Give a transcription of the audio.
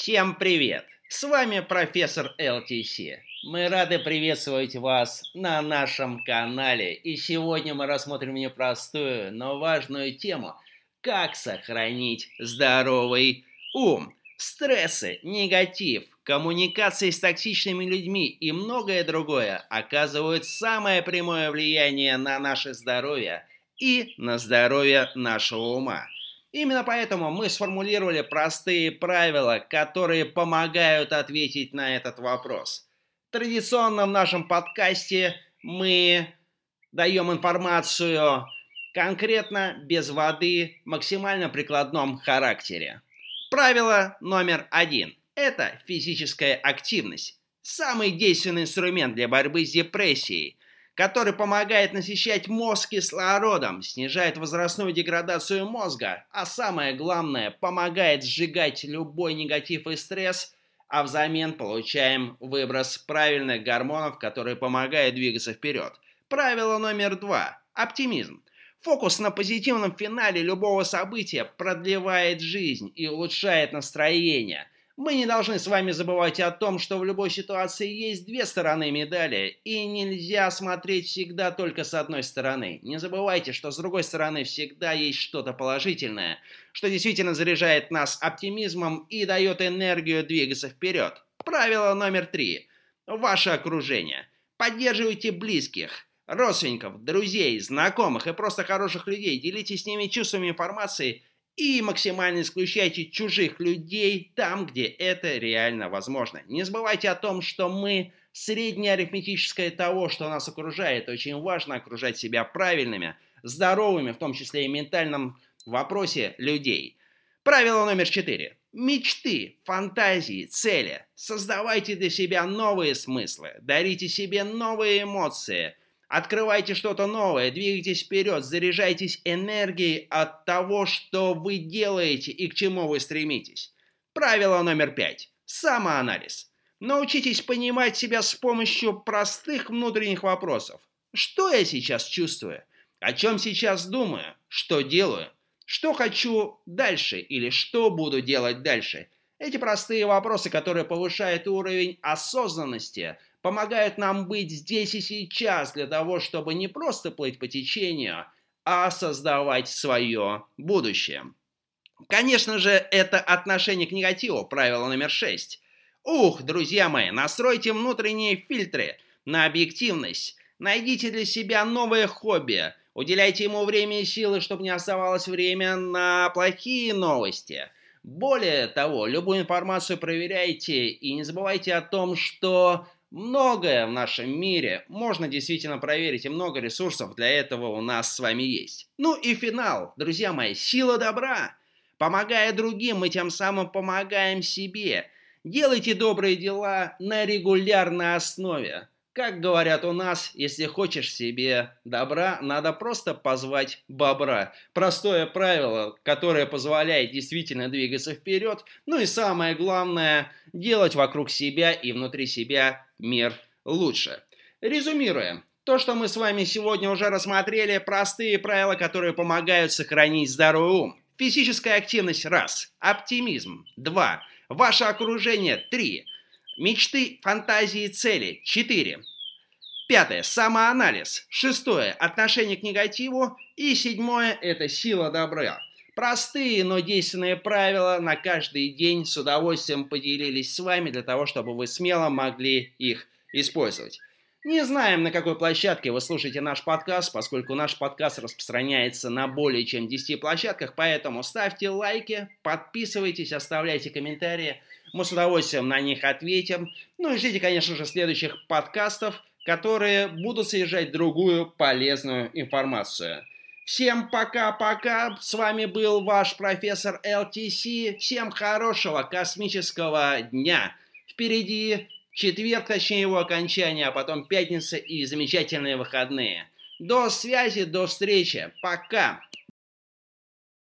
Всем привет! С вами профессор LTC. Мы рады приветствовать вас на нашем канале. И сегодня мы рассмотрим непростую, но важную тему – как сохранить здоровый ум. Стрессы, негатив, коммуникации с токсичными людьми и многое другое оказывают самое прямое влияние на наше здоровье и на здоровье нашего ума. Именно поэтому мы сформулировали простые правила, которые помогают ответить на этот вопрос. Традиционно в нашем подкасте мы даем информацию конкретно, без воды, максимально прикладном характере. Правило номер один – это физическая активность. Самый действенный инструмент для борьбы с депрессией – который помогает насыщать мозг кислородом, снижает возрастную деградацию мозга, а самое главное, помогает сжигать любой негатив и стресс, а взамен получаем выброс правильных гормонов, которые помогают двигаться вперед. Правило номер два – оптимизм. Фокус на позитивном финале любого события продлевает жизнь и улучшает настроение – мы не должны с вами забывать о том, что в любой ситуации есть две стороны медали, и нельзя смотреть всегда только с одной стороны. Не забывайте, что с другой стороны всегда есть что-то положительное, что действительно заряжает нас оптимизмом и дает энергию двигаться вперед. Правило номер три. Ваше окружение. Поддерживайте близких, родственников, друзей, знакомых и просто хороших людей. Делитесь с ними чувствами информацией и максимально исключайте чужих людей там, где это реально возможно. Не забывайте о том, что мы среднее арифметическое того, что нас окружает. Очень важно окружать себя правильными, здоровыми, в том числе и ментальном вопросе людей. Правило номер четыре. Мечты, фантазии, цели. Создавайте для себя новые смыслы, дарите себе новые эмоции – Открывайте что-то новое, двигайтесь вперед, заряжайтесь энергией от того, что вы делаете и к чему вы стремитесь. Правило номер пять. Самоанализ. Научитесь понимать себя с помощью простых внутренних вопросов. Что я сейчас чувствую? О чем сейчас думаю? Что делаю? Что хочу дальше или что буду делать дальше? Эти простые вопросы, которые повышают уровень осознанности – помогают нам быть здесь и сейчас для того, чтобы не просто плыть по течению, а создавать свое будущее. Конечно же, это отношение к негативу, правило номер шесть. Ух, друзья мои, настройте внутренние фильтры на объективность. Найдите для себя новое хобби. Уделяйте ему время и силы, чтобы не оставалось время на плохие новости. Более того, любую информацию проверяйте и не забывайте о том, что Многое в нашем мире можно действительно проверить, и много ресурсов для этого у нас с вами есть. Ну и финал, друзья мои, сила добра. Помогая другим, мы тем самым помогаем себе. Делайте добрые дела на регулярной основе. Как говорят у нас, если хочешь себе добра, надо просто позвать бобра. Простое правило, которое позволяет действительно двигаться вперед. Ну и самое главное, делать вокруг себя и внутри себя мир лучше. Резюмируя, то, что мы с вами сегодня уже рассмотрели, простые правила, которые помогают сохранить здоровый ум. Физическая активность – раз. Оптимизм – два. Ваше окружение – три. Мечты, фантазии, цели. 4. Пятое. Самоанализ. Шестое. Отношение к негативу. И седьмое. Это сила добра. Простые, но действенные правила на каждый день с удовольствием поделились с вами для того, чтобы вы смело могли их использовать. Не знаем, на какой площадке вы слушаете наш подкаст, поскольку наш подкаст распространяется на более чем 10 площадках, поэтому ставьте лайки, подписывайтесь, оставляйте комментарии – мы с удовольствием на них ответим. Ну и ждите, конечно же, следующих подкастов, которые будут содержать другую полезную информацию. Всем пока-пока. С вами был ваш профессор ЛТС. Всем хорошего космического дня. Впереди четверг, точнее его окончание, а потом пятница и замечательные выходные. До связи, до встречи. Пока.